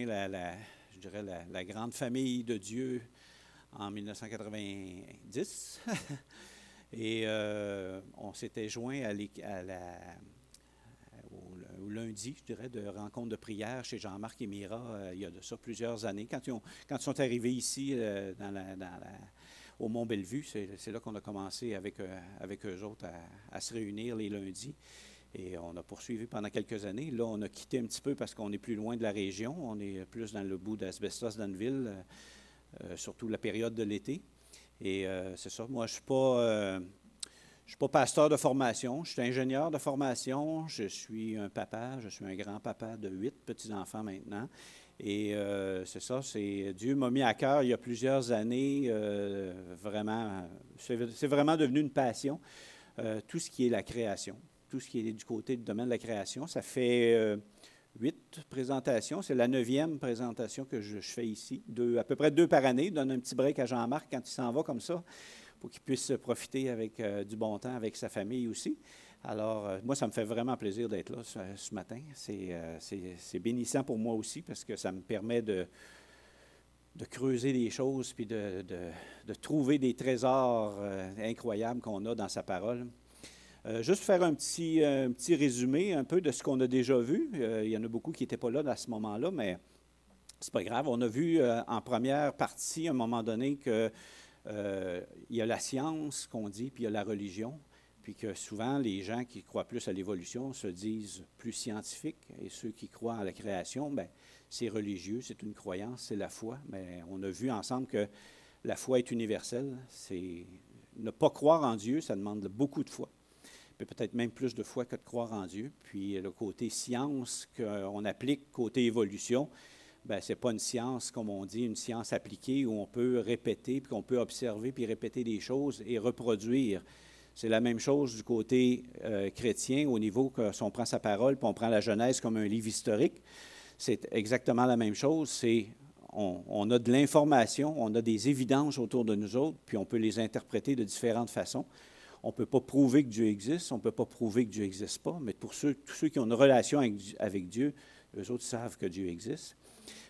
la, je dirais la, grande famille de Dieu en 1990. Et on s'était joint à, la, au, lundi, je dirais, de rencontre de prière chez Jean-Marc et Mira, il y a de ça plusieurs années. Quand ils, quand sont arrivés ici dans au Mont-Bellevue, c'est là qu'on a commencé avec, avec eux autres à, se réunir les lundis. Et on a poursuivi pendant quelques années. Là, on a quitté un petit peu parce qu'on est plus loin de la région. On est plus dans le bout d'Asbestos, Danville, euh, euh, surtout la période de l'été. Et euh, c'est ça. Moi, je ne suis pas. pasteur de formation, je suis ingénieur de formation, je suis un papa, je suis un grand-papa de huit petits-enfants maintenant. Et c'est ça, Dieu m'a mis à cœur il y a plusieurs années, vraiment, c'est vraiment devenu une passion, tout ce qui est la création tout ce qui est du côté du domaine de la création. Ça fait euh, huit présentations. C'est la neuvième présentation que je, fais ici. À peu près deux par année. Je donne un petit break à Jean-Marc quand il s'en va comme ça, pour qu'il puisse profiter avec euh, du bon temps avec sa famille aussi. Alors, euh, moi, ça me fait vraiment plaisir d'être là ce, matin. C'est bénissant pour moi aussi parce que ça me permet de, creuser des choses puis de trouver des trésors incroyables qu'on a dans sa parole. Euh, juste faire un petit, euh, un petit résumé un peu de ce qu'on a déjà vu. Euh, il y en a beaucoup qui n'étaient pas là à ce moment-là, mais c'est pas grave. On a vu en première partie, à un moment donné, qu'il y a la science qu'on dit, puis il y a la religion, puis que souvent les gens qui croient plus à l'évolution se disent plus scientifiques, et ceux qui croient à la création, ben c'est religieux, c'est une croyance, c'est la foi. Mais on a vu ensemble que la foi est universelle. C'est ne pas croire en Dieu, ça demande beaucoup de foi peut-être même plus de foi que de croire en Dieu. Puis le côté science qu'on applique, côté évolution, ben, ce n'est pas une science, comme on dit, une science appliquée où on peut répéter, puis qu'on peut observer, puis répéter des choses et reproduire. C'est la même chose du côté euh, chrétien, au niveau que si on prend sa parole, puis on prend la Genèse comme un livre historique, c'est exactement la même chose. C'est on, a de l'information, on a des évidences autour de nous autres, puis on peut les interpréter de différentes façons. On ne peut pas prouver que Dieu existe, on ne peut pas prouver que Dieu n'existe pas, mais pour ceux, tous ceux qui ont une relation avec, Dieu, eux autres savent que Dieu existe.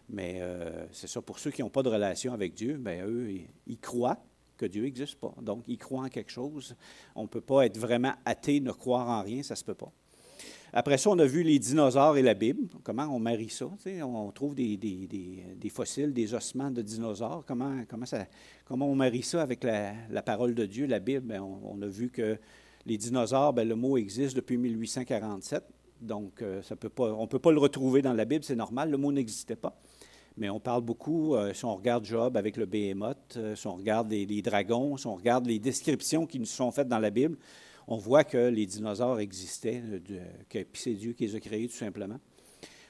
Mais euh, c'est ça, pour ceux qui n'ont pas de relation avec Dieu, bien, eux, ils, croient que Dieu n'existe pas. Donc, ils croient en quelque chose. On ne peut pas être vraiment athée, ne croire en rien, ça ne se peut pas. Après ça, on a vu les dinosaures et la Bible. Comment on marie ça? On trouve des, fossiles, des ossements de dinosaures. Comment, on marie ça avec la, parole de Dieu, la Bible? Ben, on, a vu que les dinosaures, ben, le mot existe depuis 1847. Donc, euh, ça peut pas, on ne peut pas le retrouver dans la Bible, c'est normal, le mot n'existait pas. Mais on parle beaucoup, euh, si on regarde Job avec le Behemoth, euh, si on regarde les, les, dragons, si on regarde les descriptions qui nous sont faites dans la Bible, on voit que les dinosaures existaient, que c'est Dieu qui les a créés tout simplement.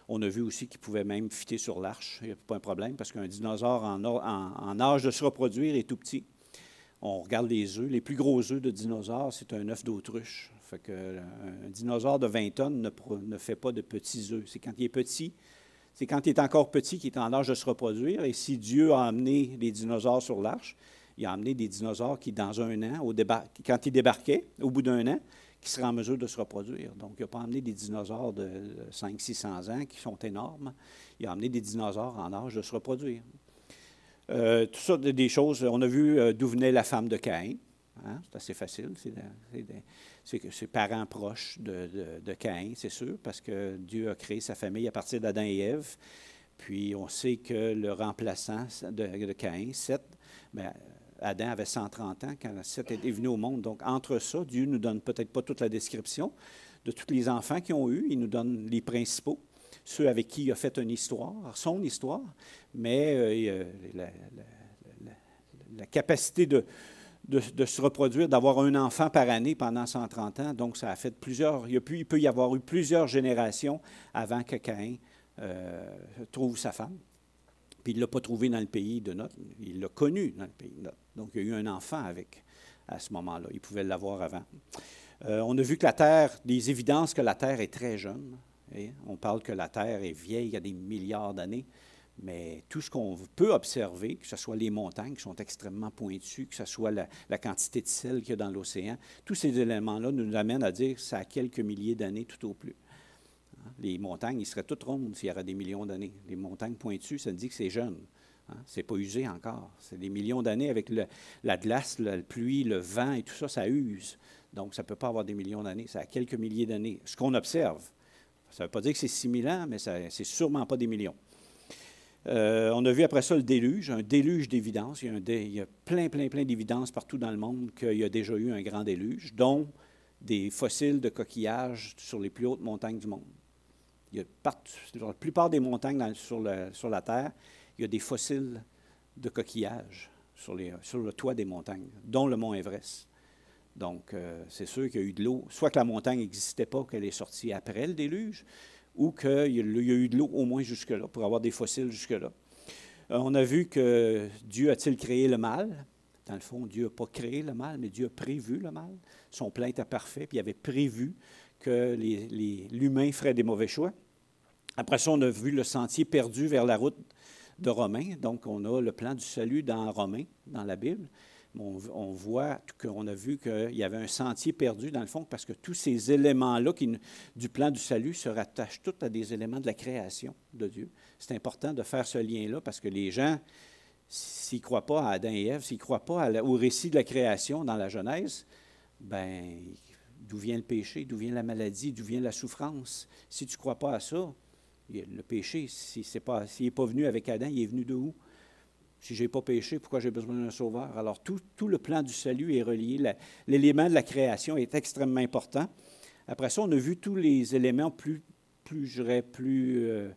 On a vu aussi qu'ils pouvaient même fitter sur l'arche. Il n'y a pas un problème parce qu'un dinosaure en, âge de se reproduire est tout petit. On regarde les œufs. Les plus gros œufs de dinosaures, c'est un œuf d'autruche. Fait que un dinosaure de 20 tonnes ne, ne fait pas de petits œufs. C'est quand il est petit, c'est quand il est encore petit qu'il est en âge de se reproduire. Et si Dieu a amené les dinosaures sur l'arche, il a amené des dinosaures qui, dans un an, quand ils débarquaient, au bout d'un an, qui seraient en mesure de se reproduire. Donc, il n'a pas amené des dinosaures de 500-600 ans qui sont énormes. Il a amené des dinosaures en âge de se reproduire. Euh, tout ça, des choses. On a vu euh, d'où venait la femme de Caïn. Hein, c'est assez facile. C'est parents proches de, de Caïn, c'est sûr, parce que Dieu a créé sa famille à partir d'Adam et Ève. Puis on sait que le remplaçant de, de Caïn, Seth, ben, Adam avait 130 ans quand Seth est venu au monde. Donc, entre ça, Dieu nous donne peut-être pas toute la description de tous les enfants qu'ils ont eus. Il nous donne les principaux, ceux avec qui il a fait une histoire, son histoire, mais euh, la, capacité de, se reproduire, d'avoir un enfant par année pendant 130 ans. Donc, ça a fait plusieurs. Il, il peut y avoir eu plusieurs générations avant que Caïn euh, trouve sa femme. Puis il ne l'a pas trouvé dans le pays de Note, il l'a connu dans le pays de Note. Donc il y a eu un enfant avec à ce moment-là. Il pouvait l'avoir avant. Euh, on a vu que la Terre, des évidences que la Terre est très jeune. On parle que la Terre est vieille il y a des milliards d'années, mais tout ce qu'on peut observer, que ce soit les montagnes qui sont extrêmement pointues, que ce soit la, la quantité de sel qu'il y a dans l'océan, tous ces éléments-là nous amènent à dire que ça a quelques milliers d'années tout au plus. Les montagnes, ils seraient toutes rondes s'il y aurait des millions d'années. Les montagnes pointues, ça dit que c'est jeune. Hein? Ce n'est pas usé encore. C'est des millions d'années avec la glace, la pluie, le vent et tout ça, ça use. Donc, ça ne peut pas avoir des millions d'années. Ça a quelques milliers d'années. Ce qu'on observe. Ça ne veut pas dire que c'est 6 000 ans, mais ce n'est sûrement pas des millions. Euh, on a vu après ça le déluge, un déluge d'évidence. Il, il, y a plein, plein, plein d'évidences partout dans le monde qu'il y a déjà eu un grand déluge, dont des fossiles de coquillages sur les plus hautes montagnes du monde. Il y a partout, la plupart des montagnes sur, la Terre, il y a des fossiles de coquillages sur, le toit des montagnes, dont le mont Everest. Donc, euh, c'est sûr qu'il y a eu de l'eau, soit que la montagne n'existait pas, qu'elle est sortie après le déluge, ou qu'il y, a eu de l'eau au moins jusque-là, pour avoir des fossiles jusque-là. Euh, on a vu que Dieu a-t-il créé le mal? Dans le fond, Dieu n'a pas créé le mal, mais Dieu a prévu le mal. Son plan était parfait, puis il avait prévu que l'humain ferait des mauvais choix. Après ça, on a vu le sentier perdu vers la route de Romain. Donc, on a le plan du salut dans Romain, dans la Bible. On, on voit qu'on a vu qu'il y avait un sentier perdu, dans le fond, parce que tous ces éléments-là du plan du salut se rattachent tous à des éléments de la création de Dieu. C'est important de faire ce lien-là parce que les gens s'ils ne croient pas à Adam et Ève, s'ils ne croient pas au récit de la création dans la Genèse, ben d'où vient le péché, d'où vient la maladie, d'où vient la souffrance? Si tu ne crois pas à ça, le péché, s'il n'est pas, venu avec Adam, il est venu de où? Si je n'ai pas péché, pourquoi j'ai besoin d'un sauveur? Alors, tout, le plan du salut est relié. L'élément de la création est extrêmement important. Après ça, on a vu tous les éléments plus, plus je dirais, plus, euh,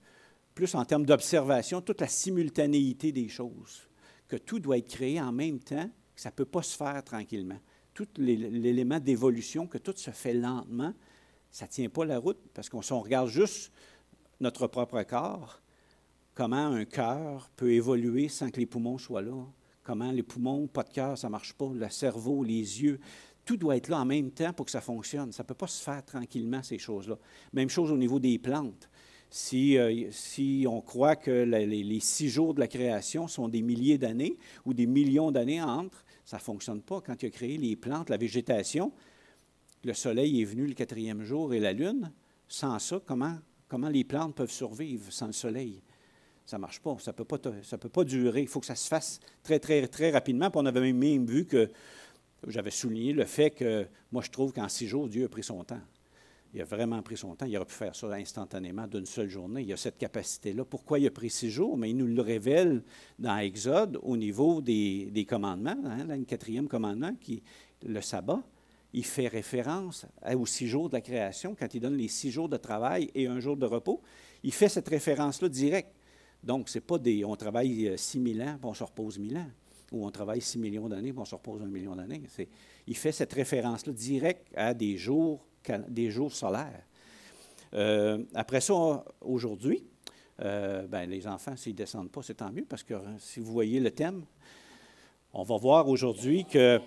plus en termes d'observation, toute la simultanéité des choses, que tout doit être créé en même temps, que ça ne peut pas se faire tranquillement. Tout l'élément d'évolution, que tout se fait lentement, ça ne tient pas la route, parce qu'on regarde juste notre propre corps, comment un cœur peut évoluer sans que les poumons soient là, comment les poumons, pas de cœur, ça ne marche pas, le cerveau, les yeux, tout doit être là en même temps pour que ça fonctionne. Ça ne peut pas se faire tranquillement, ces choses-là. Même chose au niveau des plantes. Si, euh, si, on croit que les, six jours de la création sont des milliers d'années ou des millions d'années entre, ça ne fonctionne pas. Quand il a créé les plantes, la végétation, le soleil est venu le quatrième jour et la lune. Sans ça, comment, comment les plantes peuvent survivre sans le soleil? Ça ne marche pas. Ça ne peut, pas, durer. Il faut que ça se fasse très, très, très rapidement. Puis on avait même vu que j'avais souligné le fait que moi, je trouve qu'en six jours, Dieu a pris son temps. Il a vraiment pris son temps. Il aurait pu faire ça instantanément d'une seule journée. Il a cette capacité-là. Pourquoi il a pris six jours? Mais il nous le révèle dans Exode au niveau des, commandements, hein, le quatrième commandement, qui, le sabbat. Il fait référence aux six jours de la création quand il donne les six jours de travail et un jour de repos. Il fait cette référence-là direct. Donc, c'est pas des. On travaille euh, six mille ans, puis on se repose mille ans. Ou on travaille six millions d'années, puis on se repose un million d'années. Il fait cette référence-là direct à des jours des jours solaires. Euh, après ça, aujourd'hui, euh, ben, les enfants, s'ils ne descendent pas, c'est tant mieux, parce que hein, si vous voyez le thème, on va voir aujourd'hui que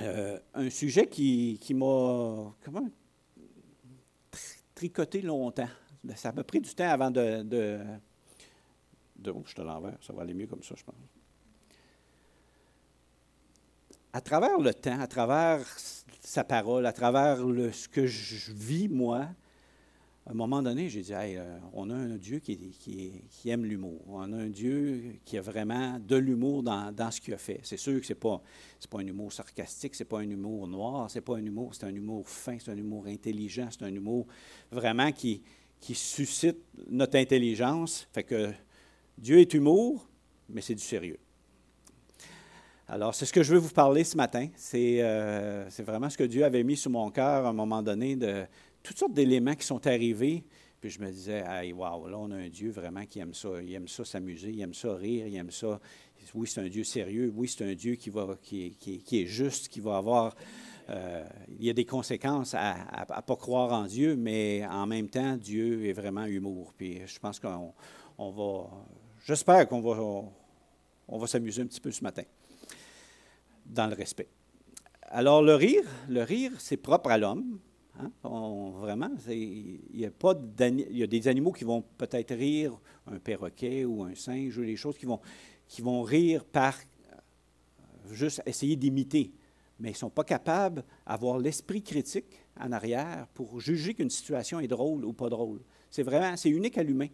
euh, un sujet qui, m'a comment, tricoté longtemps. Ça m'a pris du temps avant de. de, de oh, je te l'envers, ça va aller mieux comme ça, je pense. À travers le temps, à travers sa parole, à travers ce que je vis, moi, à un moment donné, j'ai dit, euh, on a un Dieu qui, aime l'humour. On a un Dieu qui a vraiment de l'humour dans, ce qu'il a fait. C'est sûr que ce n'est pas, un humour sarcastique, ce n'est pas un humour noir, c'est pas un humour, c'est un humour fin, c'est un humour intelligent, c'est un humour vraiment qui, suscite notre intelligence. Fait que Dieu est humour, mais c'est du sérieux. Alors, c'est ce que je veux vous parler ce matin. Euh, c'est vraiment ce que Dieu avait mis sur mon cœur à un moment donné, toutes sortes d'éléments qui sont arrivés. Puis je me disais, hey, wow, là, on a un Dieu vraiment qui aime ça. Il aime ça s'amuser, il aime ça rire, il aime ça. Oui, c'est un Dieu sérieux. Oui, c'est un Dieu qui, est juste, qui va avoir. Euh, il y a des conséquences à ne pas croire en Dieu, mais en même temps, Dieu est vraiment humour. Puis je pense qu'on on va. J'espère qu'on va, va s'amuser un petit peu ce matin dans le respect. Alors, le rire, le rire, c'est propre à l'homme. Hein? vraiment, il y, a des animaux qui vont peut-être rire, un perroquet ou un singe, ou des choses qui vont, rire par juste essayer d'imiter. mais ils ne sont pas capables d'avoir l'esprit critique en arrière pour juger qu'une situation est drôle ou pas drôle. C'est vraiment, c'est unique à l'humain.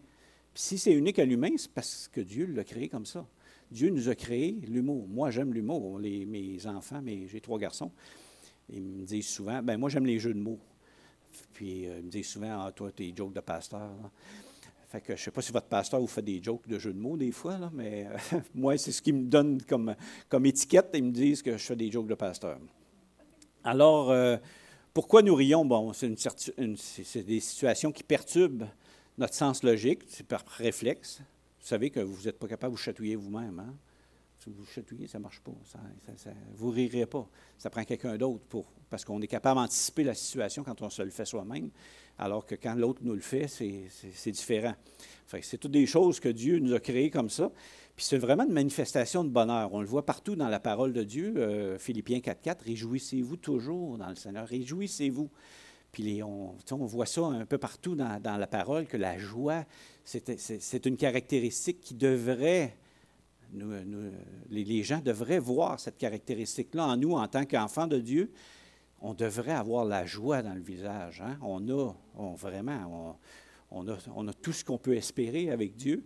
Si c'est unique à l'humain, c'est parce que Dieu l'a créé comme ça. Dieu nous a créé l'humour. Moi, j'aime l'humour. mes enfants, j'ai trois garçons, ils me disent souvent, ben moi, j'aime les jeux de mots. Puis euh, ils me disent souvent, ah, toi, t'es jokes de pasteur. Fait que je ne sais pas si votre pasteur vous fait des jokes de jeux de mots des fois, mais euh, moi, c'est ce qu'ils me donnent comme, comme étiquette. Ils me disent que je fais des jokes de pasteur. Alors, euh, pourquoi nous rions? Bon, c'est des situations qui perturbent notre sens logique, c'est par réflexe. Vous savez que vous n'êtes pas capable de vous chatouiller vous-même. Hein? Si vous chatouillez, ça ne marche pas. vous ne rirez pas. Ça prend quelqu'un d'autre pour. Parce qu'on est capable d'anticiper la situation quand on se le fait soi-même, alors que quand l'autre nous le fait, c'est différent. c'est toutes des choses que Dieu nous a créées comme ça. Puis c'est vraiment une manifestation de bonheur. On le voit partout dans la parole de Dieu, euh, Philippiens 4.4, Réjouissez-vous toujours dans le Seigneur, réjouissez-vous. Puis on, voit ça un peu partout dans, la parole, que la joie, c'est une caractéristique qui devrait, les, gens devraient voir cette caractéristique-là en nous en tant qu'enfants de Dieu. On devrait avoir la joie dans le visage. Hein. On a, vraiment, on, a, tout ce qu'on peut espérer avec Dieu.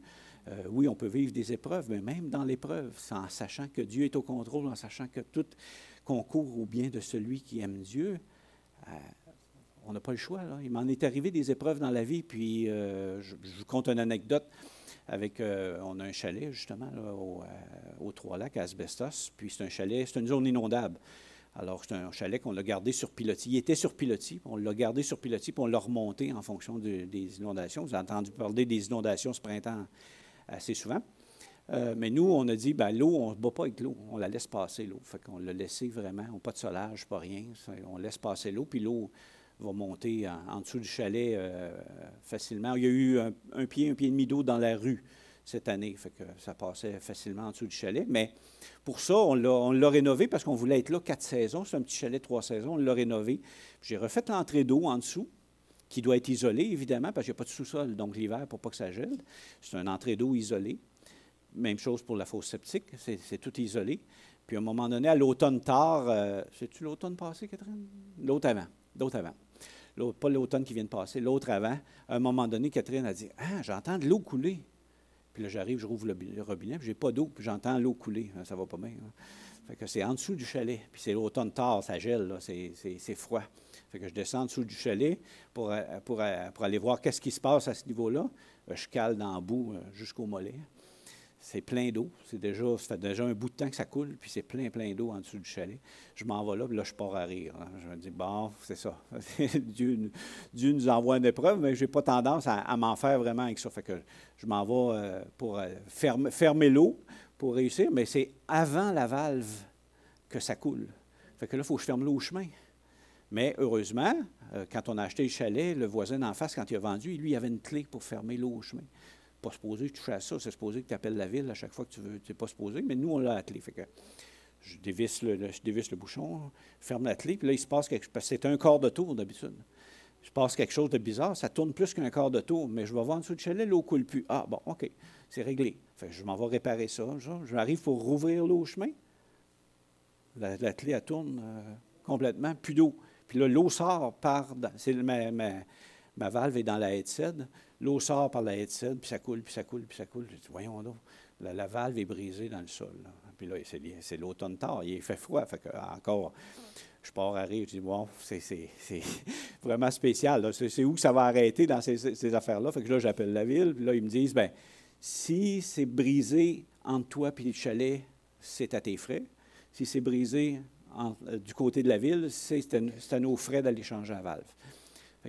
Euh, oui, on peut vivre des épreuves, mais même dans l'épreuve, en sachant que Dieu est au contrôle, en sachant que tout concourt au bien de celui qui aime Dieu, euh, on n'a pas le choix. Il m'en est arrivé des épreuves dans la vie, puis euh, je, vous compte une anecdote. Avec, euh, on a un chalet, justement, au, euh, Trois-Lacs, à Asbestos, puis c'est un chalet, c'est une zone inondable. Alors, c'est un chalet qu'on a gardé sur pilotis. Il était sur pilotis, on l'a gardé sur pilotis, puis on l'a remonté en fonction des inondations. Vous avez entendu parler des inondations ce printemps assez souvent. mais nous, on a dit, ben, l'eau, on ne se bat pas avec l'eau, on la laisse passer, l'eau. Fait qu'on l'a laissé vraiment, on pas de solage, pas rien. On laisse passer l'eau, puis l'eau, va monter en, dessous du chalet euh, facilement. Il y a eu un, pied, un pied et demi d'eau dans la rue cette année, fait que ça passait facilement en dessous du chalet. Mais pour ça, on l'a rénové parce qu'on voulait être là quatre saisons. C'est un petit chalet trois saisons. On l'a rénové. J'ai refait l'entrée d'eau en dessous qui doit être isolée, évidemment, parce qu'il n'y a pas de sous-sol, donc l'hiver, pour pas que ça gèle. C'est une entrée d'eau isolée. Même chose pour la fosse septique, c'est tout isolé. Puis à un moment donné, à l'automne tard, euh, c'est-tu l'automne passé, Catherine? L'automne avant. L'automne avant pas l'automne qui vient de passer, l'autre avant, à un moment donné, Catherine a dit Ah, j'entends de l'eau couler. Puis là, j'arrive, je rouvre le robinet, puis j'ai pas d'eau, puis j'entends l'eau couler. Ça va pas bien. Hein. Fait que c'est en dessous du chalet. Puis c'est l'automne tard, ça gèle, c'est froid. Fait que je descends en dessous du chalet pour, euh, euh, aller voir qu'est-ce qui se passe à ce niveau-là. Euh, je cale dans le bout jusqu'au mollet c'est plein d'eau. C'est déjà, ça fait déjà un bout de temps que ça coule, puis c'est plein, plein d'eau en dessous du chalet. Je m'en vais là, puis là, je pars à rire. Hein. Je me dis, bon, c'est ça. Dieu, nous envoie une épreuve, mais je n'ai pas tendance à, m'en faire vraiment avec ça. Fait que je m'en vais euh, pour euh, fermer, fermer l'eau pour réussir, mais c'est avant la valve que ça coule. Fait que là, il faut que je ferme l'eau au chemin. Mais heureusement, euh, quand on a acheté le chalet, le voisin d'en face, quand il a vendu, lui, il avait une clé pour fermer l'eau au chemin pas supposé toucher à ça, c'est supposé que tu appelles la ville à chaque fois que tu veux. Tu n'es pas supposé, mais nous, on l'a attelé. Fait que je dévisse le, je dévisse le bouchon, ferme la puis là, il se passe quelque chose. Parce que c'est un quart de tour d'habitude. Se passe quelque chose de bizarre, ça tourne plus qu'un quart de tour, mais je vais voir en dessous du chalet, l'eau coule plus. Ah, bon, OK, c'est réglé. Fait je m'en vais réparer ça. Je m'arrive pour rouvrir l'eau au chemin. La, elle tourne euh, complètement, plus d'eau. Puis là, l'eau sort par. Ma, ma, ma, valve est dans la headset. L'eau sort par la headset, puis ça coule, puis ça coule, puis ça coule. Je dis, voyons donc, la, valve est brisée dans le sol. Puis là, c'est l'automne tard, il fait froid. Que, encore, je pars à rire, je dis, bon, c'est vraiment spécial. C'est où ça va arrêter dans ces, affaires-là? Fait que là, j'appelle la ville, puis là, ils me disent, ben si c'est brisé entre toi et le chalet, c'est à tes frais. Si c'est brisé euh, du côté de la ville, c'est à, nos frais d'aller changer la valve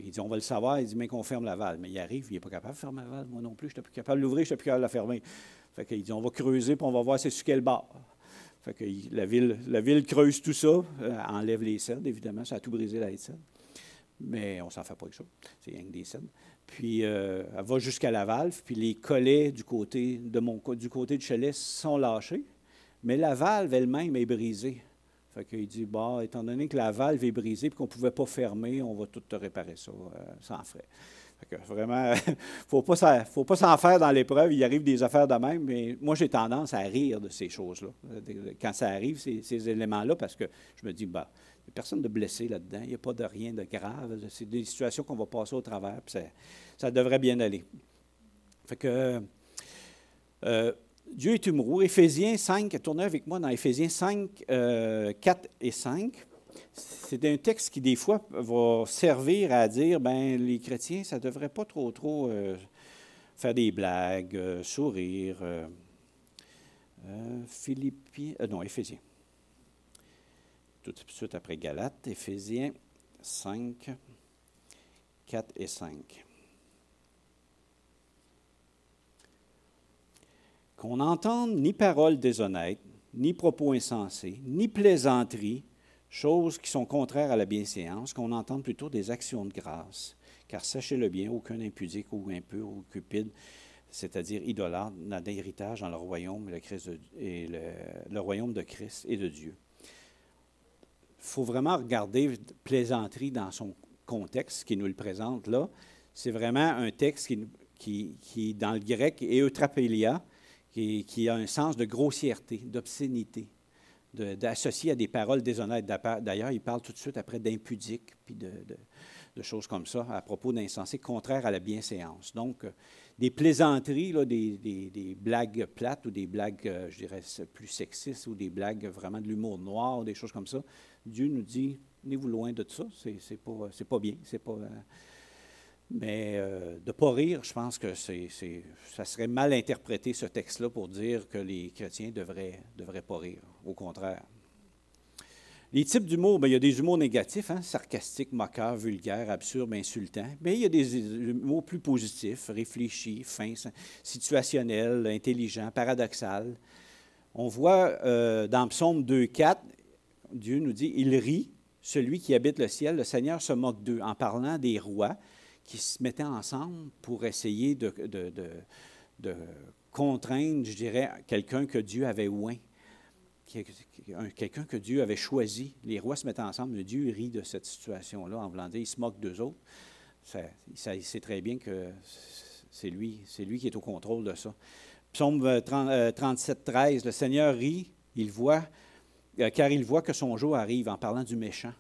il dit, on va le savoir. Il dit, mais qu'on ferme la valve. Mais il arrive, il n'est pas capable de fermer la valve. Moi non plus, je n'étais plus capable de l'ouvrir, je n'étais plus capable de la fermer. Fait qu'il dit, on va creuser, puis on va voir c'est sur quel bord. Fait que la ville, creuse tout ça, euh, enlève les cèdres, évidemment, ça a tout brisé la cèdre. Mais on s'en fait pas avec ça. C'est rien que des cèdres. Puis euh, elle va jusqu'à la valve, puis les collets du côté, de mon, du côté du chalet sont lâchés. Mais la valve elle-même est brisée. Fait qu'il dit, bah, étant donné que la valve est brisée et qu'on ne pouvait pas fermer, on va tout te réparer ça euh, sans frais. vraiment, il ne faut pas s'en faire dans l'épreuve. Il arrive des affaires de même, mais moi, j'ai tendance à rire de ces choses-là. Quand ça arrive, ces, éléments-là, parce que je me dis, bah, il n'y a personne de blessé là-dedans, il n'y a pas de rien de grave. C'est des situations qu'on va passer au travers, puis ça, devrait bien aller. Fait que. Euh, Dieu est humoureux. Éphésiens 5, tournez avec moi dans Éphésiens 5, 4 euh, et 5 c'est un texte qui, des fois, va servir à dire, ben les chrétiens, ça ne devrait pas trop, trop euh, faire des blagues, euh, sourire. Philippiens, non, Éphésiens. Tout de suite après Galates, Éphésiens 5, 4 et 5. Qu'on n'entende ni paroles déshonnêtes, ni propos insensés, ni plaisanteries, choses qui sont contraires à la bienséance, qu'on entende plutôt des actions de grâce. Car sachez-le bien, aucun impudique ou impur ou cupide, c'est-à-dire idolâtre, n'a d'héritage dans le royaume, de Christ et de Dieu. Il faut vraiment regarder plaisanterie dans son contexte qui nous le présente là. C'est vraiment un texte qui, qui, qui dans le grec, est eutrapelia, qui, a un sens de grossièreté, d'obscénité d'associer à des paroles déshonnêtes. D'ailleurs, il parle tout de suite après d'impudique, puis de, choses comme ça, à propos d'insensés, contraires à la bienséance. Donc, euh, des plaisanteries, des, blagues plates ou des blagues, euh, je dirais, plus sexistes ou des blagues vraiment de l'humour noir, des choses comme ça. Dieu nous dit, tenez-vous loin de ça, c'est pas, pas bien, c'est pas... Mais euh, de ne pas rire, je pense que c'est, ça serait mal interprété, ce texte-là, pour dire que les chrétiens ne devraient, devraient pas rire. Au contraire. Les types d'humour, ben, il y a des humours négatifs, hein, sarcastiques, moqueurs, vulgaires, absurdes, insultants. Mais il y a des humours plus positifs, réfléchis, fins, situationnels, intelligents, paradoxal. On voit euh, dans Psaume 2.4, Dieu nous dit, il rit, celui qui habite le ciel, le Seigneur se moque d'eux, en parlant des rois qui se mettaient ensemble pour essayer de, contraindre, je dirais, quelqu'un que Dieu avait oint, quelqu'un que Dieu avait choisi. Les rois se mettaient ensemble, mais Dieu rit de cette situation-là en voulant dire, il se moque d'eux autres. Ça, il sait très bien que c'est lui, c'est lui qui est au contrôle de ça. Psaume 37, 13, le Seigneur rit, il voit, euh, car il voit que son jour arrive en parlant du méchant.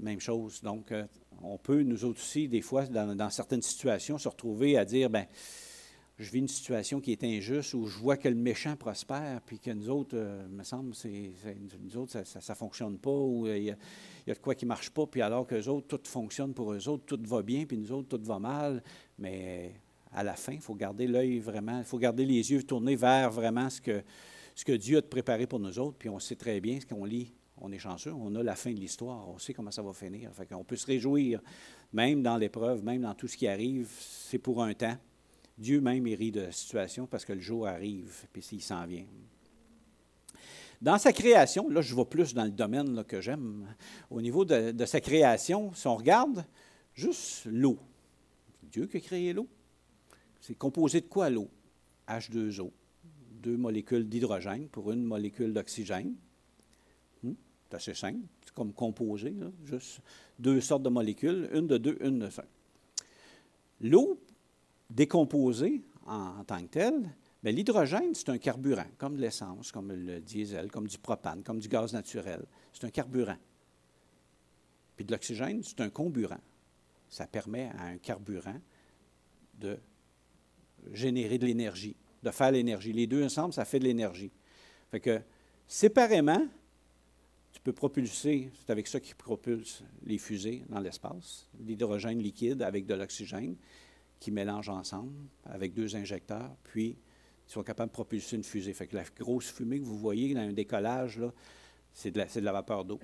Même chose. Donc, euh, on peut, nous autres aussi, des fois, dans, certaines situations, se retrouver à dire, ben je vis une situation qui est injuste où je vois que le méchant prospère, puis que nous autres, euh, me semble, c'est, nous autres, ça ne fonctionne pas, ou il y, a, de quoi qui ne marche pas, puis alors que les autres, tout fonctionne pour eux autres, tout va bien, puis nous autres, tout va mal. Mais à la fin, il faut garder l'œil vraiment, il faut garder les yeux tournés vers vraiment ce que, ce que Dieu a préparé pour nous autres, puis on sait très bien ce qu'on lit on est chanceux, on a la fin de l'histoire, on sait comment ça va finir. on peut se réjouir, même dans l'épreuve, même dans tout ce qui arrive, c'est pour un temps. Dieu même rit de la situation parce que le jour arrive, puis s'il s'en vient. Dans sa création, là je vais plus dans le domaine que j'aime, au niveau de, de, sa création, si on regarde juste l'eau, Dieu qui a créé l'eau, c'est composé de quoi l'eau? H2O, deux molécules d'hydrogène pour une molécule d'oxygène. C'est assez simple, c'est comme composé, juste deux sortes de molécules, une de deux, une de cinq. L'eau décomposée en, tant que telle, mais l'hydrogène, c'est un carburant, comme l'essence, comme le diesel, comme du propane, comme du gaz naturel. C'est un carburant. Puis de l'oxygène, c'est un comburant. Ça permet à un carburant de générer de l'énergie, de faire l'énergie. Les deux ensemble, ça fait de l'énergie. Fait que séparément, tu peux propulser, c'est avec ça qu'ils propulsent les fusées dans l'espace, l'hydrogène liquide avec de l'oxygène qui mélangent ensemble avec deux injecteurs, puis ils sont capables de propulser une fusée. Fait que la grosse fumée que vous voyez dans un décollage, c'est de, la, vapeur d'eau,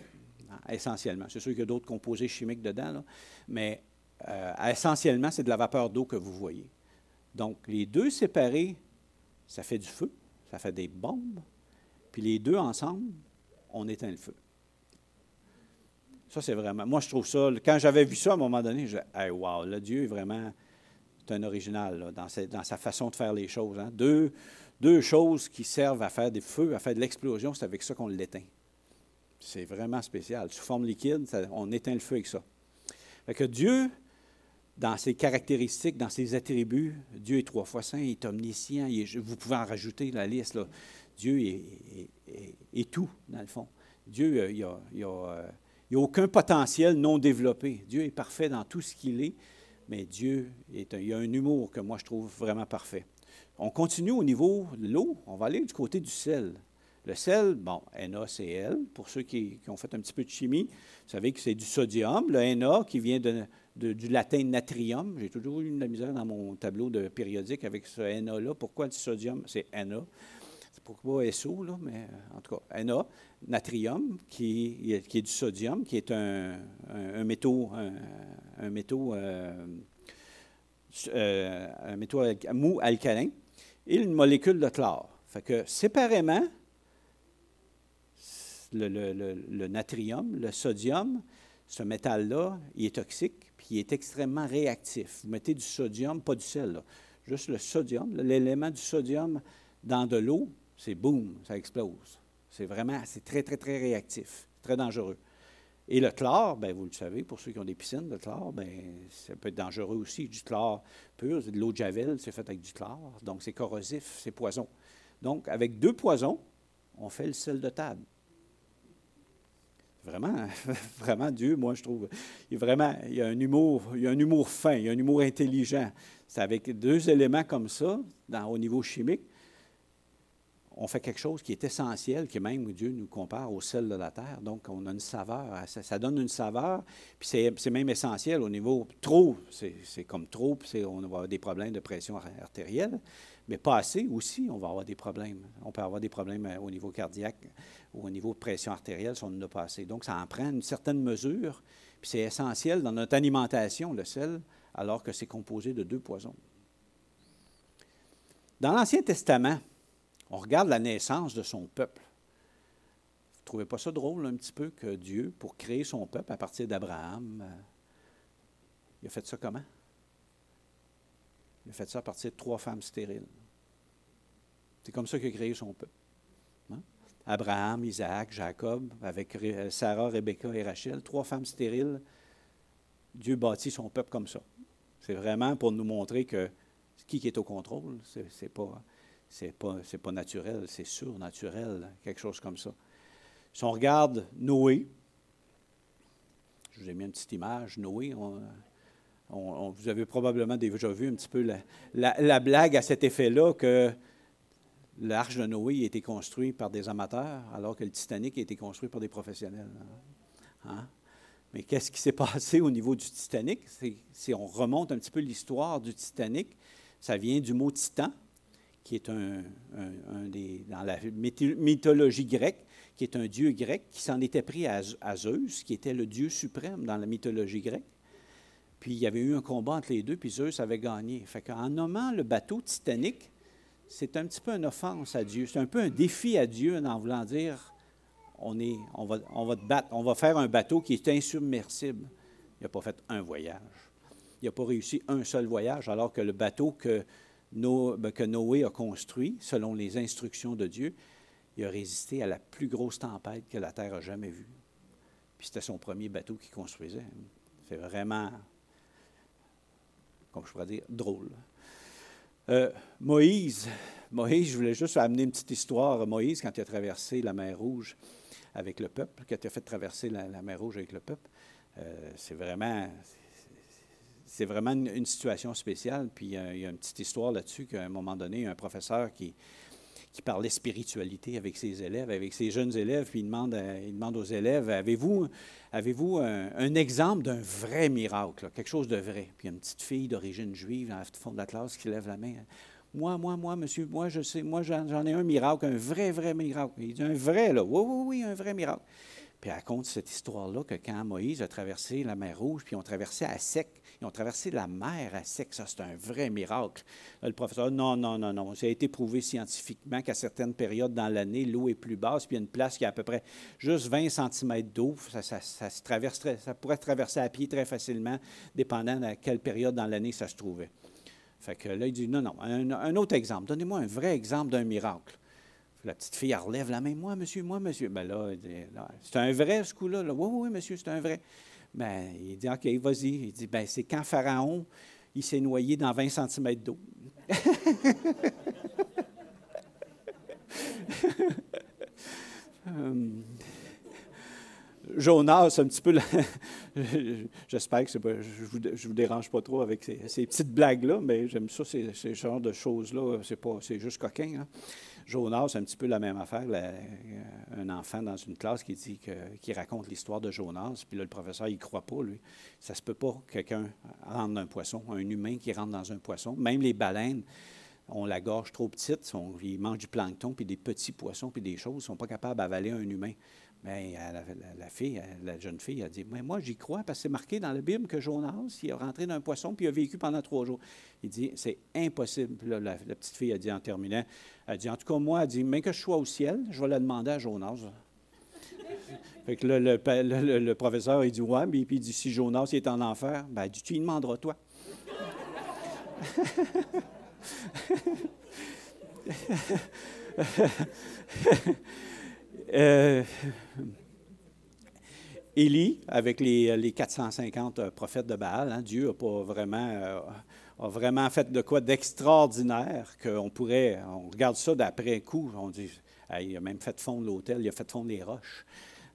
hein, essentiellement. C'est sûr qu'il y a d'autres composés chimiques dedans, mais euh, essentiellement, c'est de la vapeur d'eau que vous voyez. Donc, les deux séparés, ça fait du feu, ça fait des bombes, puis les deux ensemble, on éteint le feu. Ça, c'est vraiment. Moi, je trouve ça. Quand j'avais vu ça à un moment donné, je hey, wow, là, Dieu est vraiment. un original dans, sa, façon de faire les choses. Hein. Deux, choses qui servent à faire des feux, à faire de l'explosion, c'est avec ça qu'on l'éteint. C'est vraiment spécial. Sous forme liquide, on éteint le feu avec ça. Fait que Dieu, dans ses caractéristiques, dans ses attributs. Dieu est trois fois saint, il est omniscient. vous pouvez en rajouter la liste. Là. Dieu est, tout, dans le fond. Dieu, euh, il n'y a, aucun potentiel non développé. Dieu est parfait dans tout ce qu'il est, mais Dieu, est il a un humour que moi je trouve vraiment parfait. On continue au niveau de l'eau. On va aller du côté du sel. Le sel, bon, NaCl, pour ceux qui, ont fait un petit peu de chimie, vous savez que c'est du sodium. Le Na qui vient du latin natrium. J'ai toujours eu de la misère dans mon tableau de périodique avec ce Na-là. Pourquoi le sodium? C'est Na. Pourquoi SO, là, mais en tout cas, Na, natrium, qui, est du sodium, qui est un, un, métaux, un, métaux, euh, euh, un mou alcalin et une molécule de chlore. Fait que séparément, le, natrium, le sodium, ce métal-là, il est toxique, puis il est extrêmement réactif. Vous mettez du sodium, pas du sel, juste le sodium, l'élément du sodium dans de l'eau, c'est boum, ça explose. C'est vraiment, c'est très, très, très réactif, très dangereux. Et le chlore, bien, vous le savez, pour ceux qui ont des piscines, le chlore, bien, ça peut être dangereux aussi. Du chlore pur, de l'eau de javel, c'est fait avec du chlore. Donc, c'est corrosif, c'est poison. Donc, avec deux poisons, on fait le sel de table. Vraiment, vraiment Dieu, moi, je trouve, il, vraiment, il y a un humour, il y a un humour fin, il y a un humour intelligent. C'est avec deux éléments comme ça, au niveau chimique, on fait quelque chose qui est essentiel, qui même Dieu nous compare au sel de la terre. Donc, on a une saveur, ça, donne une saveur, puis c'est même essentiel au niveau trop, c'est comme trop, puis on va avoir des problèmes de pression artérielle, mais pas assez aussi, on va avoir des problèmes. On peut avoir des problèmes euh, au niveau cardiaque ou au niveau de pression artérielle si on en a pas assez. Donc, ça en prend une certaine mesure, puis c'est essentiel dans notre alimentation, le sel, alors que c'est composé de deux poisons. Dans l'Ancien Testament, on regarde la naissance de son peuple. Vous ne trouvez pas ça drôle un petit peu que Dieu, pour créer son peuple à partir d'Abraham, euh, il a fait ça comment? Il a fait ça à partir de trois femmes stériles. C'est comme ça qu'il a créé son peuple. Hein? Abraham, Isaac, Jacob, avec Sarah, Rebecca et Rachel, trois femmes stériles. Dieu bâtit son peuple comme ça. C'est vraiment pour nous montrer que qui est au contrôle, c'est pas c'est pas, pas naturel, c'est surnaturel, quelque chose comme ça. Si on regarde Noé, je vous ai mis une petite image, Noé, vous avez probablement déjà vu un petit peu la, blague à cet effet-là que l'arche de Noé a été construite par des amateurs, alors que le Titanic a été construit par des professionnels. Hein? Mais qu'est-ce qui s'est passé au niveau du Titanic? Si on remonte un petit peu l'histoire du Titanic, ça vient du mot titan, qui est un, des, dans la mythologie grecque, qui est un dieu grec qui s'en était pris à, Zeus, qui était le dieu suprême dans la mythologie grecque. Puis il y avait eu un combat entre les deux, puis Zeus avait gagné. Fait qu'en nommant le bateau Titanic, c'est un petit peu une offense à Dieu. C'est un peu un défi à Dieu en voulant dire on, est, on, va, on va te battre, on va faire un bateau qui est insubmersible. Il n'a pas fait un voyage. Il n'a pas réussi un seul voyage, alors que le bateau que que Noé a construit selon les instructions de Dieu, il a résisté à la plus grosse tempête que la Terre a jamais vue. Puis c'était son premier bateau qu'il construisait. C'est vraiment, comme je pourrais dire, drôle. Euh, Moïse, Moïse, je voulais juste amener une petite histoire. Moïse, quand il a traversé la mer Rouge avec le peuple, quand il a fait traverser la, mer Rouge avec le peuple, euh, c'est vraiment, c'est vraiment une, situation spéciale. Puis il y a une petite histoire là-dessus qu'à un moment donné, un professeur qui, qui parlait spiritualité avec ses élèves, avec ses jeunes élèves, puis il demande, il demande aux élèves, avez-vous avez un, exemple d'un vrai miracle, quelque chose de vrai? Puis il y a une petite fille d'origine juive dans le fond de la classe qui lève la main. Moi, moi, moi, monsieur, moi, je sais, moi, j'en ai un miracle, un vrai, vrai miracle. Il dit un vrai, là. Oui, oui, oui, un vrai miracle. Puis elle raconte cette histoire-là que quand Moïse a traversé la mer Rouge, puis ils ont traversé à sec, ils ont traversé la mer à sec, ça c'est un vrai miracle. le professeur, non, non, non, non, ça a été prouvé scientifiquement qu'à certaines périodes dans l'année, l'eau est plus basse, puis il y a une place qui a à peu près juste 20 cm d'eau, ça, ça, ça pourrait se traverser à pied très facilement, dépendant de quelle période dans l'année ça se trouvait. Fait que là, il dit, non, non, un autre exemple, donnez-moi un vrai exemple d'un miracle. La petite fille, relève la main. Moi, monsieur, moi, monsieur. Ben là, c'est un vrai, ce coup-là. Oui, oui, monsieur, c'est un vrai. Ben, il dit, OK, vas-y. Il dit, ben, c'est quand Pharaon, il s'est noyé dans 20 cm d'eau. Hum. Jonas, un petit peu. J'espère que pas, je ne vous, dérange pas trop avec ces, petites blagues-là, mais j'aime ça, ces, ces genres de choses-là. C'est, pas, c'est juste coquin. Hein. Jonas, c'est un petit peu la même affaire. un enfant dans une classe qui dit que, qui raconte l'histoire de Jonas, puis là, le professeur, il ne croit pas, lui. Ça se peut pas que quelqu'un rentre dans un poisson, un humain qui rentre dans un poisson. Même les baleines ont la gorge trop petite, ils mangent du plancton, puis des petits poissons, puis des choses, ils ne sont pas capables d'avaler un humain. Mais euh, la, fille, euh, la jeune fille, a dit Mais moi, j'y crois parce que c'est marqué dans la Bible que Jonas, il est rentré dans un poisson puis a vécu pendant trois jours. Il dit C'est impossible. la, petite fille a dit en terminant Elle dit En tout cas, moi, elle dit Mais que je sois au ciel, je vais la demander à Jonas. fait le, professeur, il dit Ouais, mais puis il dit Si Jonas est en enfer, ben, tu lui demanderas, toi. Euh, Élie, avec les, 450 euh, prophètes de Baal, hein, Dieu a pas vraiment, euh, a vraiment fait de quoi d'extraordinaire qu'on pourrait, on regarde ça d'après coup, on dit, il a même fait fondre l'hôtel, il a fait fondre les roches.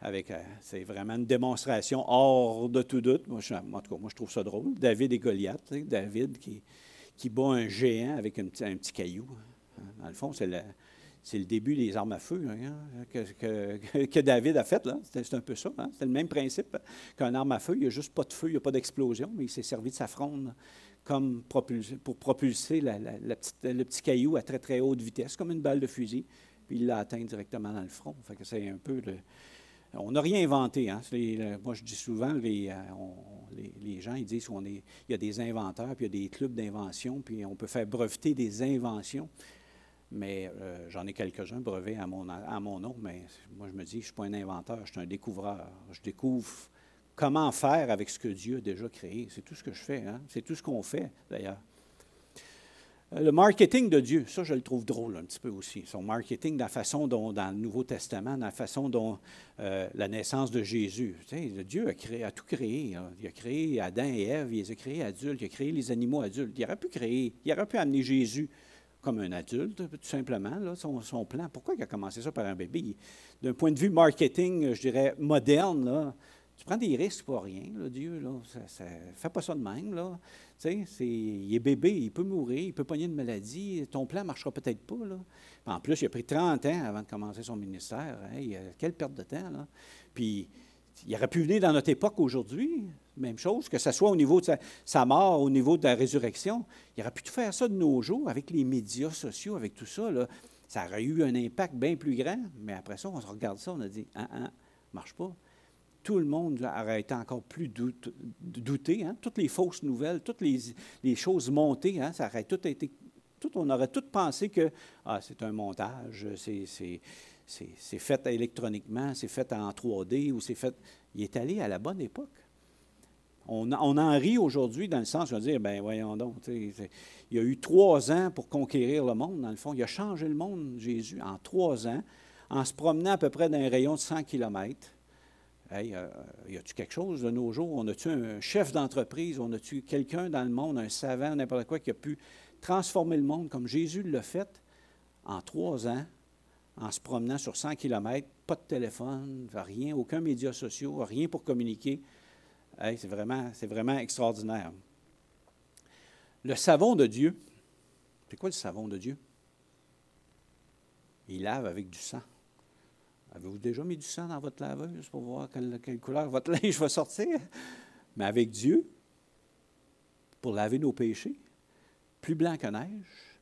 Avec, c'est vraiment une démonstration hors de tout doute. Moi, je, en tout cas, moi, je trouve ça drôle. David et Goliath, David qui, qui bat un géant avec un petit, caillou. Hein. Dans le fond, c'est le, c'est le début des armes à feu hein, que, David a fait. C'est un peu ça. Hein. C'est le même principe qu'un arme à feu. Il n'y a juste pas de feu, il n'y a pas d'explosion, mais il s'est servi de sa fronde pour propulser le petit caillou à très, très haute vitesse, comme une balle de fusil, puis il l'a atteint directement dans le front. Un peu On n'a rien inventé. Hein. moi, je dis souvent, les, euh, les, gens ils disent qu'il y a des inventeurs, puis il y a des clubs d'invention, puis on peut faire breveter des inventions mais euh, j'en ai quelques-uns brevets à mon, à mon nom, mais moi je me dis, je ne suis pas un inventeur, je suis un découvreur. Je découvre comment faire avec ce que Dieu a déjà créé. C'est tout ce que je fais, hein? c'est tout ce qu'on fait d'ailleurs. Euh, le marketing de Dieu, ça je le trouve drôle un petit peu aussi. Son marketing, la façon dont, dans le Nouveau Testament, dans la façon dont euh, la naissance de Jésus. Dieu a, tout créé. Il a créé Adam et Ève, il les a créés adultes, il a créé les animaux adultes. Il aurait pu créer, il aurait pu amener Jésus comme un adulte, tout simplement, là, son, plan. Pourquoi il a commencé ça par un bébé? D'un point de vue marketing, je dirais, moderne, là, tu prends des risques pour rien, là, Dieu. Là, ça, ne fait pas ça de même. Là. Il est bébé, il peut mourir, il peut pogner une maladie. Ton plan ne marchera peut-être pas. Là. En plus, il a pris 30 ans avant de commencer son ministère. Hey, quelle perte de temps. Là? Puis, il aurait pu venir dans notre époque aujourd'hui, même chose, que ce soit au niveau de sa, mort, au niveau de la résurrection. Il aurait pu tout faire ça de nos jours avec les médias sociaux, avec tout ça. Là. Ça aurait eu un impact bien plus grand, mais après ça, on se regarde ça, on a dit, ah, ah, marche pas. Tout le monde aurait été encore plus douté. Hein? Toutes les fausses nouvelles, toutes les, choses montées, ça aurait tout été. On aurait tout pensé que ah, c'est un montage, c'est c'est fait électroniquement, c'est fait en 3D ou c'est fait. Il est allé à la bonne époque. On, en rit aujourd'hui dans le sens de dire, ben voyons donc, il y a eu trois ans pour conquérir le monde, dans le fond. Il a changé le monde, Jésus, en trois ans, en se promenant à peu près d'un rayon de 100 km. Hey, euh, y a-tu quelque chose de nos jours? On a-tu un chef d'entreprise? On a-tu quelqu'un dans le monde, un savant, n'importe quoi, qui a pu transformer le monde comme Jésus l'a fait en trois ans en se promenant sur 100 km, pas de téléphone, rien, aucun média social, rien pour communiquer. C'est vraiment, vraiment extraordinaire. Le savon de Dieu, c'est quoi le savon de Dieu? Il lave avec du sang. Avez-vous déjà mis du sang dans votre laveuse pour voir quelle, couleur votre linge va sortir? Mais avec Dieu, pour laver nos péchés, plus blanc que neige,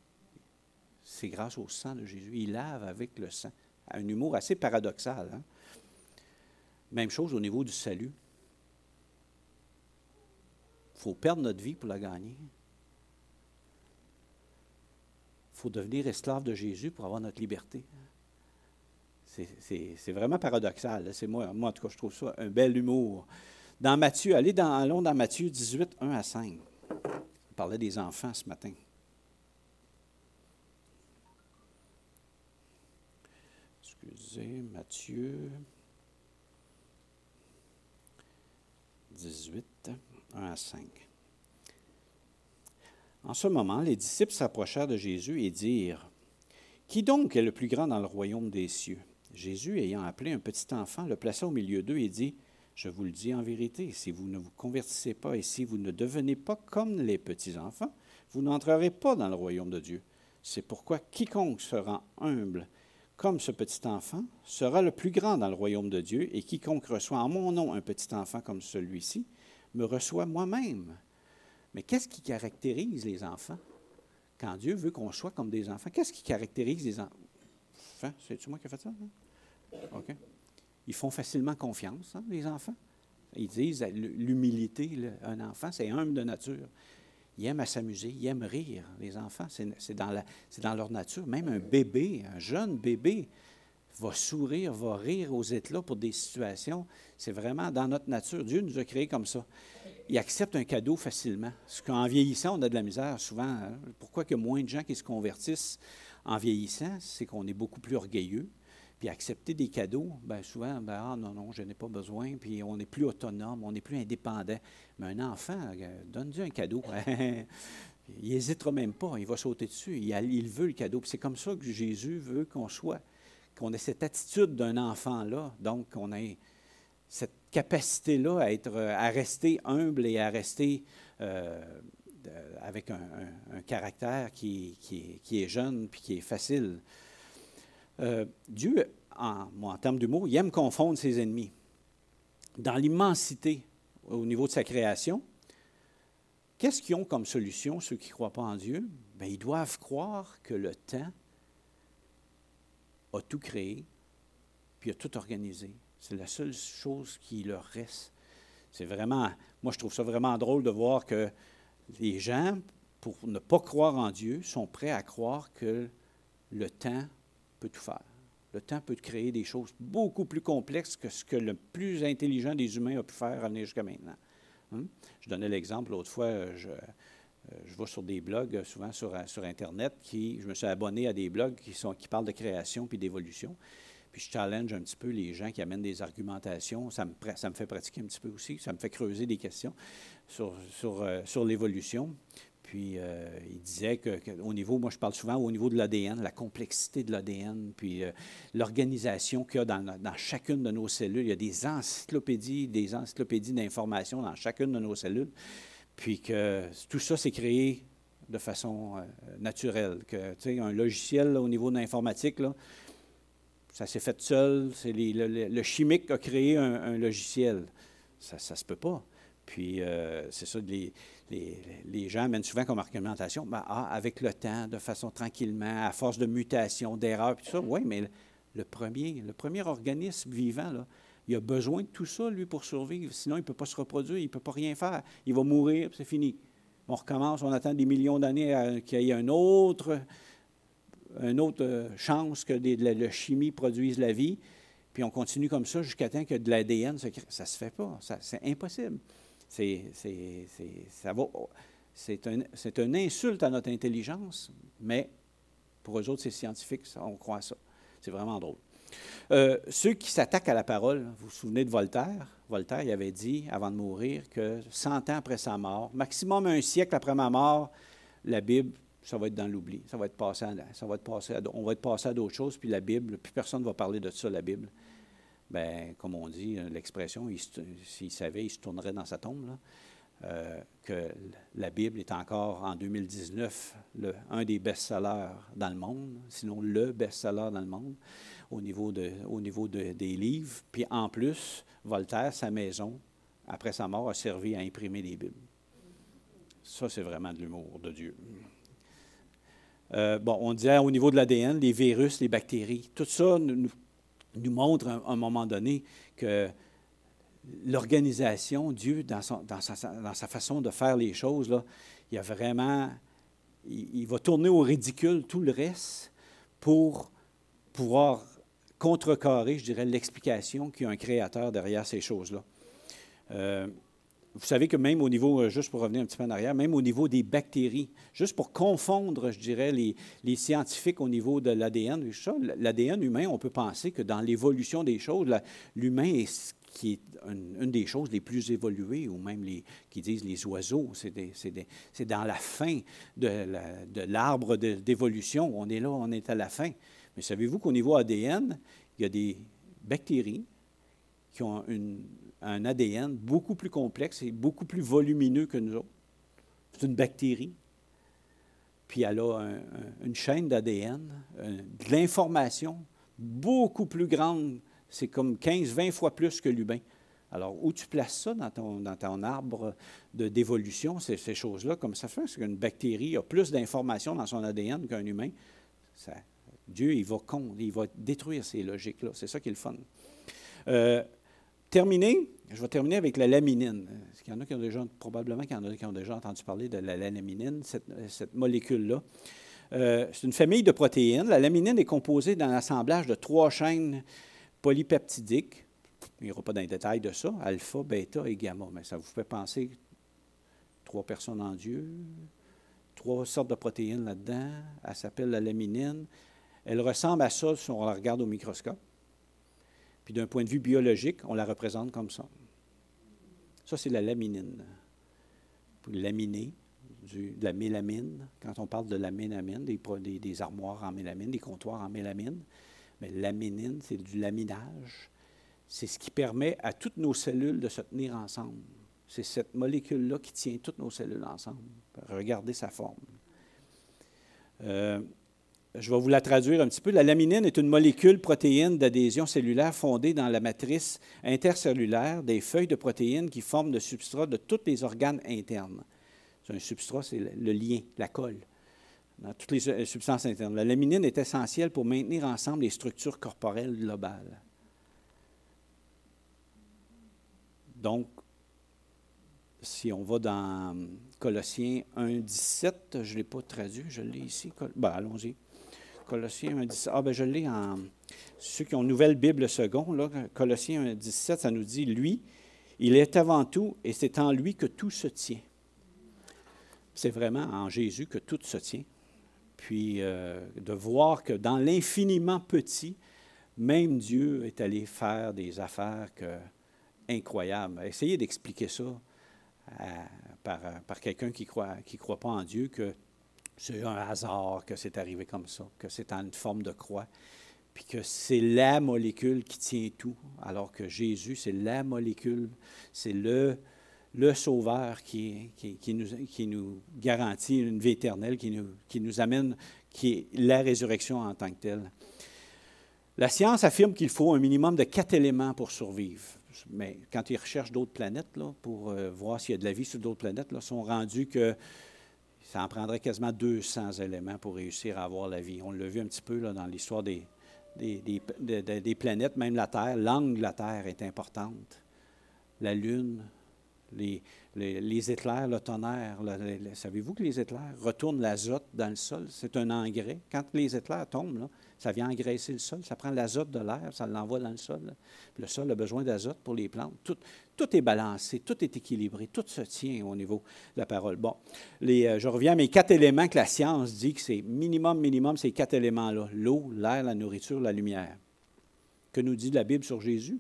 c'est grâce au sang de Jésus. Il lave avec le sang. Un humour assez paradoxal. Hein? Même chose au niveau du salut. Faut perdre notre vie pour la gagner. Il faut devenir esclave de Jésus pour avoir notre liberté. C'est vraiment paradoxal. C'est moi, moi, en tout cas, je trouve ça un bel humour. Dans Matthieu, allez dans, allons dans Matthieu 18, 1 à 5. On parlait des enfants ce matin. Matthieu 18, 1 à 5. En ce moment, les disciples s'approchèrent de Jésus et dirent, Qui donc est le plus grand dans le royaume des cieux Jésus, ayant appelé un petit enfant, le plaça au milieu d'eux et dit, Je vous le dis en vérité, si vous ne vous convertissez pas et si vous ne devenez pas comme les petits-enfants, vous n'entrerez pas dans le royaume de Dieu. C'est pourquoi quiconque sera humble comme ce petit enfant sera le plus grand dans le royaume de Dieu, et quiconque reçoit en mon nom un petit enfant comme celui-ci me reçoit moi-même. Mais qu'est-ce qui caractérise les enfants? Quand Dieu veut qu'on soit comme des enfants, qu'est-ce qui caractérise les enfants? C'est-tu moi qui ai fait ça? Hein? OK. Ils font facilement confiance, hein, les enfants. Ils disent l'humilité, un enfant, c'est humble de nature. Ils aiment à s'amuser, ils aiment rire, les enfants. C'est dans, dans, leur nature. Même un bébé, un jeune bébé, va sourire, va rire aux éclats pour des situations. C'est vraiment dans notre nature. Dieu nous a créés comme ça. Il accepte un cadeau facilement. Ce qu'en vieillissant, on a de la misère souvent. Hein. Pourquoi a moins de gens qui se convertissent en vieillissant? C'est qu'on est beaucoup plus orgueilleux. Puis accepter des cadeaux, bien souvent, ben, ah non, non, je n'ai pas besoin, puis on n'est plus autonome, on n'est plus indépendant. Mais un enfant, euh, donne-lui un cadeau. il n'hésitera même pas, il va sauter dessus, il, il veut le cadeau. c'est comme ça que Jésus veut qu'on soit, qu'on ait cette attitude d'un enfant-là, donc qu'on ait cette capacité-là à, rester humble et à rester euh, avec un, caractère qui, est jeune puis qui est facile. Euh, Dieu, en, en termes d'humour, il aime confondre ses ennemis. Dans l'immensité au niveau de sa création, qu'est-ce qu'ils ont comme solution, ceux qui ne croient pas en Dieu? Bien, ils doivent croire que le temps a tout créé, puis a tout organisé. C'est la seule chose qui leur reste. C'est vraiment, moi je trouve ça vraiment drôle de voir que les gens, pour ne pas croire en Dieu, sont prêts à croire que le temps tout faire. Le temps peut créer des choses beaucoup plus complexes que ce que le plus intelligent des humains a pu faire jusqu'à maintenant. Hein? Je donnais l'exemple l'autre fois, je, euh, je vais sur des blogs, euh, souvent sur, euh, sur Internet, qui, je me suis abonné à des blogs qui, sont, qui parlent de création puis d'évolution. Puis je challenge un petit peu les gens qui amènent des argumentations. Ça me, ça me fait pratiquer un petit peu aussi. Ça me fait creuser des questions sur, sur, sur l'évolution. Puis euh, il disait qu'au niveau, moi je parle souvent au niveau de l'ADN, la complexité de l'ADN, puis euh, l'organisation qu'il y a dans, chacune de nos cellules. Il y a des encyclopédies, des encyclopédies d'informations dans chacune de nos cellules. Puis que tout ça s'est créé de façon euh, naturelle. Que, un logiciel au niveau de l'informatique, ça s'est fait seul. Le, chimique a créé un, logiciel. Ça ne se peut pas. Puis, c'est ça, les, les, gens amènent souvent comme argumentation, ben, ah, avec le temps, de façon tranquillement, à force de mutation, d'erreurs, tout ça. Oui, mais le premier, le premier organisme vivant, là, il a besoin de tout ça, lui, pour survivre. Sinon, il ne peut pas se reproduire, il ne peut pas rien faire. Il va mourir, c'est fini. On recommence, on attend des millions d'années qu'il y ait un autre, une autre euh, chance que la, chimie produise la vie. Puis on continue comme ça jusqu'à temps que de l'ADN Ça ne se fait pas. C'est impossible. C'est, ça c'est, un, c'est une insulte à notre intelligence, mais pour eux autres, c'est scientifique, on croit ça. C'est vraiment drôle. Euh, ceux qui s'attaquent à la parole, vous vous souvenez de Voltaire? Voltaire, il avait dit, avant de mourir, que 100 ans après sa mort, maximum un siècle après ma mort, la Bible, ça va être dans l'oubli. Ça va être passé on va être passé à d'autres choses, puis la Bible, plus personne ne va parler de ça, la Bible ben, comme on dit, euh, l'expression, s'il savait, il se tournerait dans sa tombe, euh, que la Bible est encore en 2019 le, un des best-sellers dans le monde, sinon le best-seller dans le monde au niveau, de, au niveau des livres. Puis en plus, Voltaire, sa maison, après sa mort, a servi à imprimer des Bibles. Ça, c'est vraiment de l'humour de Dieu. Euh, bon, on disait au niveau de l'ADN, les virus, les bactéries, tout ça nous, montre à un, moment donné que l'organisation, Dieu, dans, dans, sa, façon de faire les choses, là, il y a vraiment, il, va tourner au ridicule tout le reste pour pouvoir contrecarrer, je dirais, l'explication qu'il y a un créateur derrière ces choses-là. Euh, vous savez que même au niveau, euh, juste pour revenir un petit peu en arrière, même au niveau des bactéries, juste pour confondre, je dirais, les, scientifiques au niveau de l'ADN, l'ADN humain, on peut penser que dans l'évolution des choses, l'humain est qui est une, des choses les plus évoluées, ou même les, qui disent les oiseaux. C'est dans la fin de l'arbre d'évolution. On est là, on est à la fin. Mais savez-vous qu'au niveau ADN, il y a des bactéries qui ont un ADN beaucoup plus complexe et beaucoup plus volumineux que nous autres? C'est une bactérie. Puis elle a une chaîne d'ADN, de l'information beaucoup plus grande. C'est comme 15-20 fois plus que l'humain. Alors, où tu places ça dans ton, arbre d'évolution, ces, choses-là, comme ça fait? Qu'une bactérie a plus d'informations dans son ADN qu'un humain, Dieu, il va, il va détruire ces logiques-là. C'est ça qui est le fun. Euh, terminé, je vais terminer avec la laminine. Il y en a qui ont déjà, probablement qu'il en qui ont déjà entendu parler de la laminine, cette, molécule-là. Euh, c'est une famille de protéines. La laminine est composée d'un assemblage de trois chaînes polypeptidiques. Il n'y aura pas dans les détails de ça, alpha, bêta et gamma, mais ça vous fait penser trois personnes en Dieu, trois sortes de protéines là-dedans. Elle s'appelle la laminine. Elle ressemble à ça si on la regarde au microscope. Puis d'un point de vue biologique, on la représente comme ça. Ça, c'est la laminine. Pour laminer, de la mélamine, quand on parle de la mélamine, des, des, armoires en mélamine, des comptoirs en mélamine, mais laminine, c'est du laminage. C'est ce qui permet à toutes nos cellules de se tenir ensemble. C'est cette molécule-là qui tient toutes nos cellules ensemble. Regardez sa forme. Euh, je vais vous la traduire un petit peu. La laminine est une molécule protéine d'adhésion cellulaire fondée dans la matrice intercellulaire des feuilles de protéines qui forment le substrat de tous les organes internes. Un substrat, c'est le lien, la colle, dans toutes les euh, substances internes. La laminine est essentielle pour maintenir ensemble les structures corporelles globales. Donc, si on va dans Colossiens 1, 17, je ne l'ai pas traduit, je l'ai ici. Ben, allons-y. Colossiens 1, 17. Ah, ben je l'ai en. Ceux qui ont Nouvelle Bible second, là, Colossiens 1, 17, ça nous dit Lui, il est avant tout, et c'est en lui que tout se tient. C'est vraiment en Jésus que tout se tient. Puis euh, de voir que dans l'infiniment petit, même Dieu est allé faire des affaires incroyables. Essayez d'expliquer ça par, par quelqu'un qui ne croit, qui croit pas en Dieu, que c'est un hasard que c'est arrivé comme ça, que c'est en une forme de croix, puis que c'est la molécule qui tient tout, alors que Jésus, c'est la molécule, c'est le, le sauveur qui, qui, nous, qui, nous, garantit une vie éternelle, qui nous, qui nous amène, qui est la résurrection en tant que telle. La science affirme qu'il faut un minimum de quatre éléments pour survivre. Mais quand ils recherchent d'autres planètes, là, pour euh, voir s'il y a de la vie sur d'autres planètes, là, sont rendus que ça en prendrait quasiment 200 éléments pour réussir à avoir la vie. On l'a vu un petit peu là, dans l'histoire des, des, planètes, même la Terre. L'angle de la Terre est importante. La Lune, les, éclairs, le tonnerre. Savez-vous que les éclairs retournent l'azote dans le sol? C'est un engrais. Quand les éclairs tombent, ça vient engraisser le sol, ça prend l'azote de l'air, ça l'envoie dans le sol. le sol a besoin d'azote pour les plantes. Tout, est balancé, tout est équilibré, tout se tient au niveau de la parole. Bon, euh, je reviens à mes quatre éléments que la science dit que c'est minimum, minimum, ces quatre éléments-là. L'eau, l'air, la nourriture, la lumière. Que nous dit la Bible sur Jésus?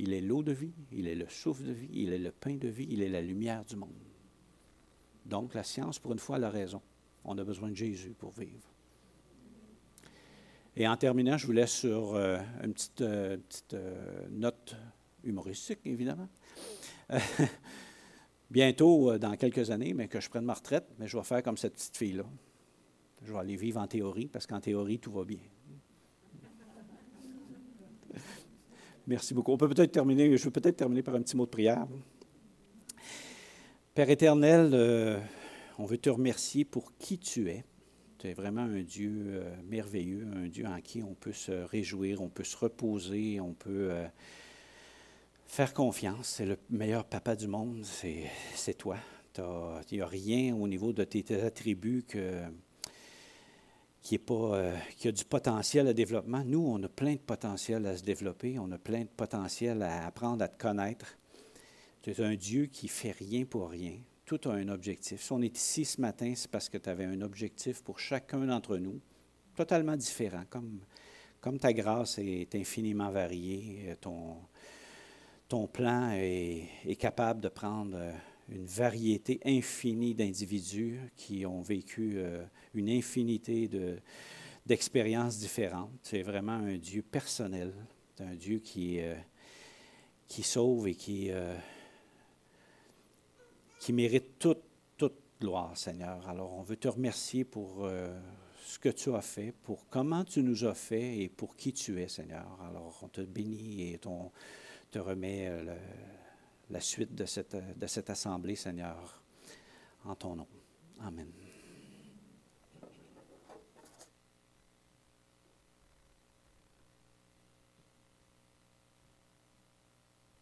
Il est l'eau de vie, il est le souffle de vie, il est le pain de vie, il est la lumière du monde. Donc la science, pour une fois, a raison. On a besoin de Jésus pour vivre. Et en terminant, je vous laisse sur euh, une petite, euh, euh, note humoristique, évidemment. bientôt, dans quelques années, mais que je prenne ma retraite, mais je vais faire comme cette petite fille-là. Je vais aller vivre en théorie, parce qu'en théorie, tout va bien. Merci beaucoup. On peut peut-être terminer, je veux peut-être terminer par un petit mot de prière. Père éternel, on veut te remercier pour qui tu es. Tu es vraiment un Dieu euh, merveilleux, un Dieu en qui on peut se réjouir, on peut se reposer, on peut euh, faire confiance. C'est le meilleur papa du monde, c'est toi. Il n'y a rien au niveau de tes, attributs qui, est pas, euh, qui a du potentiel à développement. Nous, on a plein de potentiel à se développer, on a plein de potentiel à apprendre à te connaître. Tu es un Dieu qui fait rien pour rien tout a un objectif. Si on est ici ce matin, c'est parce que tu avais un objectif pour chacun d'entre nous, totalement différent, comme, comme ta grâce est infiniment variée, ton, ton plan est, est capable de prendre euh, une variété infinie d'individus qui ont vécu euh, une infinité de, d'expériences différentes. C'est vraiment un Dieu personnel, un Dieu qui, euh, qui sauve et qui, euh, qui mérite toute, toute gloire, Seigneur. Alors, on veut te remercier pour ce que tu as fait, pour comment tu nous as fait et pour qui tu es, Seigneur. Alors, on te bénit et on te remet le- la suite de cette, assemblée, Seigneur, en ton nom. Amen.